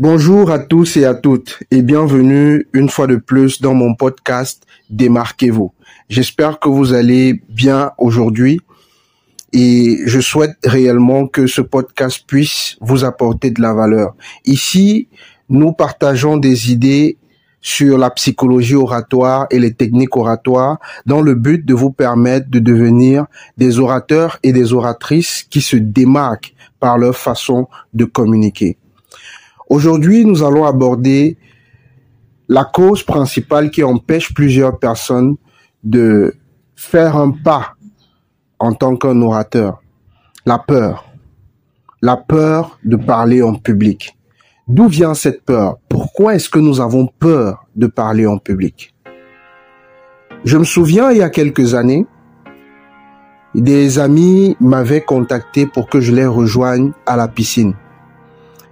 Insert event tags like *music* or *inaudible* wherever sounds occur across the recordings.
Bonjour à tous et à toutes et bienvenue une fois de plus dans mon podcast Démarquez-vous. J'espère que vous allez bien aujourd'hui et je souhaite réellement que ce podcast puisse vous apporter de la valeur. Ici, nous partageons des idées sur la psychologie oratoire et les techniques oratoires dans le but de vous permettre de devenir des orateurs et des oratrices qui se démarquent par leur façon de communiquer. Aujourd'hui, nous allons aborder la cause principale qui empêche plusieurs personnes de faire un pas en tant qu'un orateur. La peur. La peur de parler en public. D'où vient cette peur? Pourquoi est-ce que nous avons peur de parler en public? Je me souviens, il y a quelques années, des amis m'avaient contacté pour que je les rejoigne à la piscine.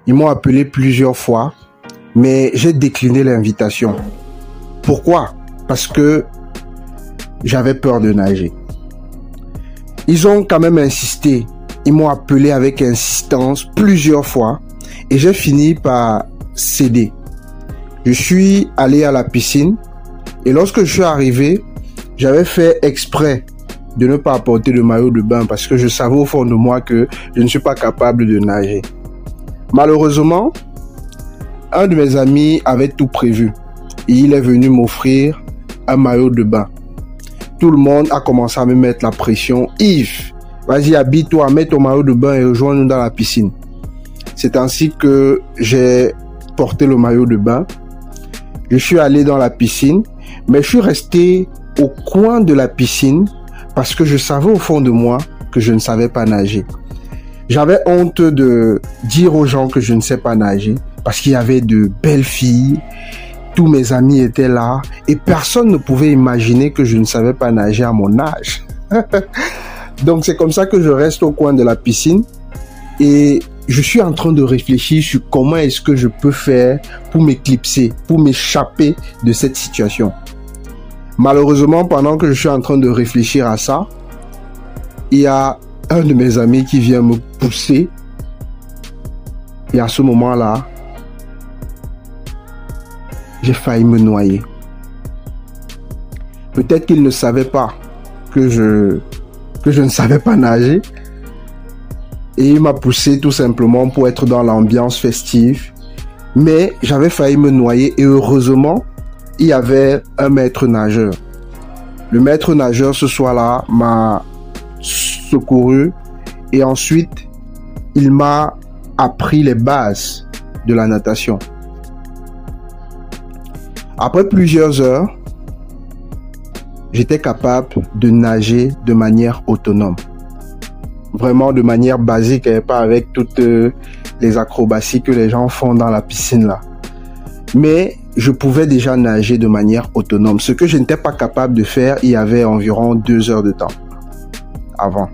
Ils m'ont appelé plusieurs fois, mais j'ai décliné l'invitation. Pourquoi? Parce que j'avais peur de nager. Ils ont quand même insisté. Ils m'ont appelé avec insistance plusieurs fois et j'ai fini par céder. Je suis allé à la piscine et lorsque je suis arrivé, j'avais fait exprès de ne pas apporter de maillot de bain parce que je savais au fond de moi que je ne suis pas capable de nager. Malheureusement, un de mes amis avait tout prévu et il est venu m'offrir un maillot de bain. Tout le monde a commencé à me mettre la pression. Yves, vas-y, habille-toi, mets ton maillot de bain et rejoins-nous dans la piscine. C'est ainsi que j'ai porté le maillot de bain. Je suis allé dans la piscine, mais je suis resté au coin de la piscine parce que je savais au fond de moi que je ne savais pas nager. J'avais honte de dire aux gens que je ne sais pas nager parce qu'il y avait de belles filles, tous mes amis étaient là et personne ne pouvait imaginer que je ne savais pas nager à mon âge. *laughs* Donc c'est comme ça que je reste au coin de la piscine et je suis en train de réfléchir sur comment est-ce que je peux faire pour m'éclipser, pour m'échapper de cette situation. Malheureusement, pendant que je suis en train de réfléchir à ça, il y a un de mes amis qui vient me pousser. Et à ce moment-là, j'ai failli me noyer. Peut-être qu'il ne savait pas que je, que je ne savais pas nager, et il m'a poussé tout simplement pour être dans l'ambiance festive. Mais j'avais failli me noyer et heureusement, il y avait un maître nageur. Le maître nageur ce soir-là m'a secouru et ensuite il m'a appris les bases de la natation. Après plusieurs heures, j'étais capable de nager de manière autonome vraiment de manière basique et pas avec toutes euh, les acrobaties que les gens font dans la piscine là. Mais je pouvais déjà nager de manière autonome, ce que je n'étais pas capable de faire il y avait environ deux heures de temps avant.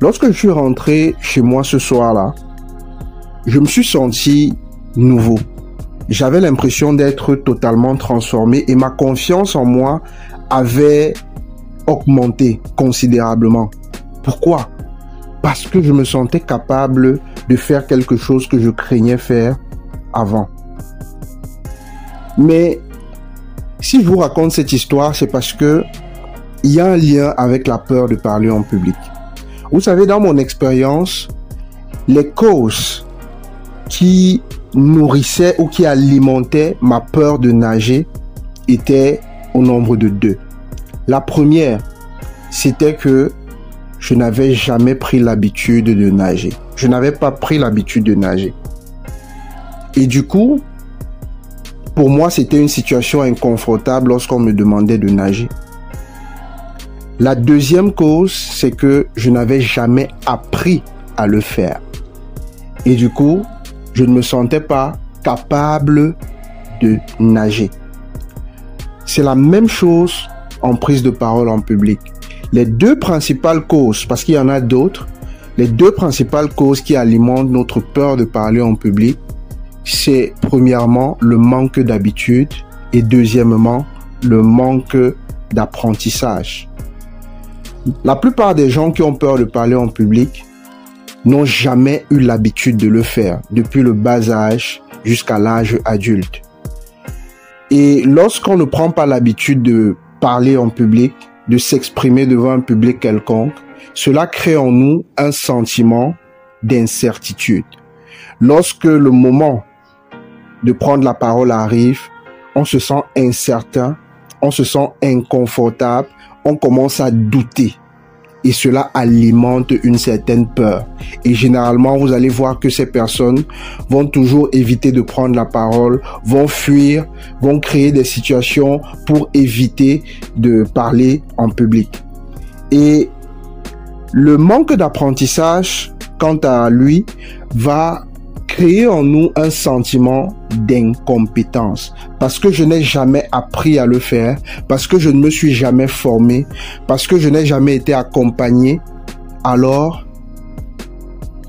Lorsque je suis rentré chez moi ce soir-là, je me suis senti nouveau. J'avais l'impression d'être totalement transformé et ma confiance en moi avait augmenté considérablement. Pourquoi? Parce que je me sentais capable de faire quelque chose que je craignais faire avant. Mais si je vous raconte cette histoire, c'est parce que il y a un lien avec la peur de parler en public. Vous savez, dans mon expérience, les causes qui nourrissaient ou qui alimentaient ma peur de nager étaient au nombre de deux. La première, c'était que je n'avais jamais pris l'habitude de nager. Je n'avais pas pris l'habitude de nager. Et du coup, pour moi, c'était une situation inconfortable lorsqu'on me demandait de nager. La deuxième cause, c'est que je n'avais jamais appris à le faire. Et du coup, je ne me sentais pas capable de nager. C'est la même chose en prise de parole en public. Les deux principales causes, parce qu'il y en a d'autres, les deux principales causes qui alimentent notre peur de parler en public, c'est premièrement le manque d'habitude et deuxièmement le manque d'apprentissage. La plupart des gens qui ont peur de parler en public n'ont jamais eu l'habitude de le faire depuis le bas âge jusqu'à l'âge adulte. Et lorsqu'on ne prend pas l'habitude de parler en public, de s'exprimer devant un public quelconque, cela crée en nous un sentiment d'incertitude. Lorsque le moment de prendre la parole arrive, on se sent incertain, on se sent inconfortable, commence à douter et cela alimente une certaine peur. Et généralement, vous allez voir que ces personnes vont toujours éviter de prendre la parole, vont fuir, vont créer des situations pour éviter de parler en public. Et le manque d'apprentissage, quant à lui, va créer en nous un sentiment d'incompétence parce que je n'ai jamais appris à le faire, parce que je ne me suis jamais formé, parce que je n'ai jamais été accompagné, alors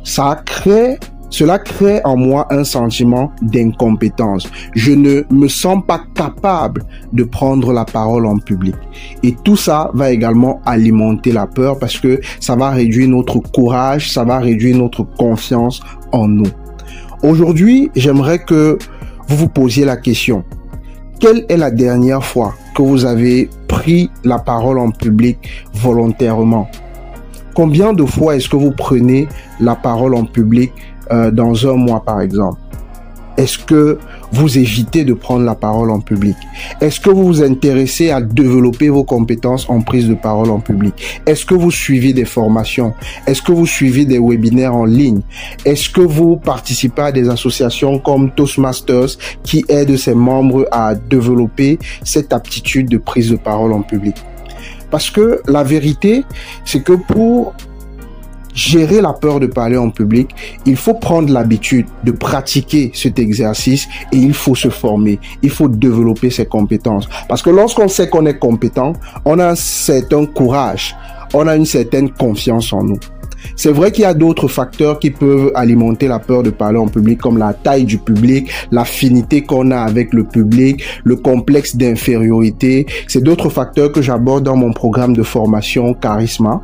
ça crée cela crée en moi un sentiment d'incompétence. Je ne me sens pas capable de prendre la parole en public. Et tout ça va également alimenter la peur parce que ça va réduire notre courage, ça va réduire notre confiance en nous. Aujourd'hui, j'aimerais que vous vous posiez la question. Quelle est la dernière fois que vous avez pris la parole en public volontairement? Combien de fois est-ce que vous prenez la parole en public euh, dans un mois par exemple? Est-ce que vous évitez de prendre la parole en public? Est-ce que vous vous intéressez à développer vos compétences en prise de parole en public? Est-ce que vous suivez des formations? Est-ce que vous suivez des webinaires en ligne? Est-ce que vous participez à des associations comme Toastmasters qui aident ses membres à développer cette aptitude de prise de parole en public? Parce que la vérité, c'est que pour gérer la peur de parler en public, il faut prendre l'habitude de pratiquer cet exercice et il faut se former. Il faut développer ses compétences. Parce que lorsqu'on sait qu'on est compétent, on a un certain courage, on a une certaine confiance en nous. C'est vrai qu'il y a d'autres facteurs qui peuvent alimenter la peur de parler en public, comme la taille du public, l'affinité qu'on a avec le public, le complexe d'infériorité. C'est d'autres facteurs que j'aborde dans mon programme de formation Charisma.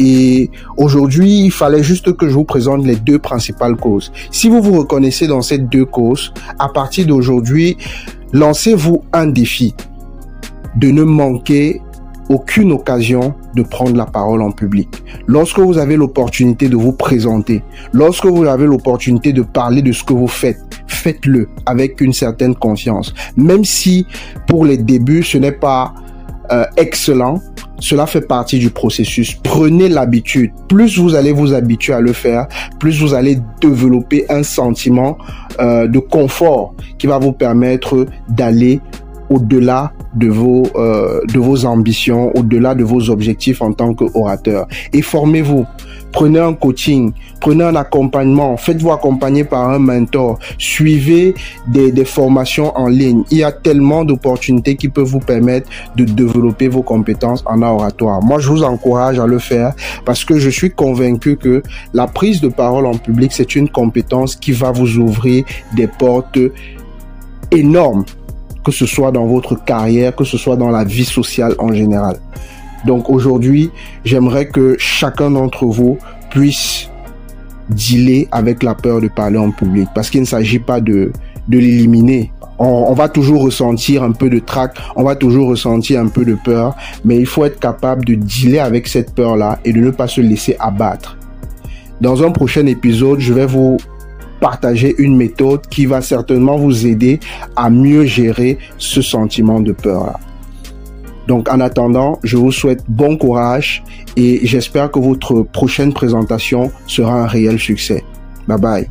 Et aujourd'hui, il fallait juste que je vous présente les deux principales causes. Si vous vous reconnaissez dans ces deux causes, à partir d'aujourd'hui, lancez-vous un défi de ne manquer aucune occasion de prendre la parole en public. Lorsque vous avez l'opportunité de vous présenter, lorsque vous avez l'opportunité de parler de ce que vous faites, faites-le avec une certaine confiance. Même si pour les débuts, ce n'est pas euh, excellent, cela fait partie du processus. Prenez l'habitude. Plus vous allez vous habituer à le faire, plus vous allez développer un sentiment euh, de confort qui va vous permettre d'aller au-delà de vos euh, de vos ambitions, au-delà de vos objectifs en tant qu'orateur. Et formez-vous. Prenez un coaching, prenez un accompagnement, faites-vous accompagner par un mentor, suivez des, des formations en ligne. Il y a tellement d'opportunités qui peuvent vous permettre de développer vos compétences en oratoire. Moi, je vous encourage à le faire parce que je suis convaincu que la prise de parole en public, c'est une compétence qui va vous ouvrir des portes énormes que ce soit dans votre carrière, que ce soit dans la vie sociale en général. Donc aujourd'hui, j'aimerais que chacun d'entre vous puisse dealer avec la peur de parler en public parce qu'il ne s'agit pas de, l'éliminer. On, on, va toujours ressentir un peu de trac, on va toujours ressentir un peu de peur, mais il faut être capable de dealer avec cette peur-là et de ne pas se laisser abattre. Dans un prochain épisode, je vais vous partager une méthode qui va certainement vous aider à mieux gérer ce sentiment de peur-là. Donc en attendant, je vous souhaite bon courage et j'espère que votre prochaine présentation sera un réel succès. Bye bye.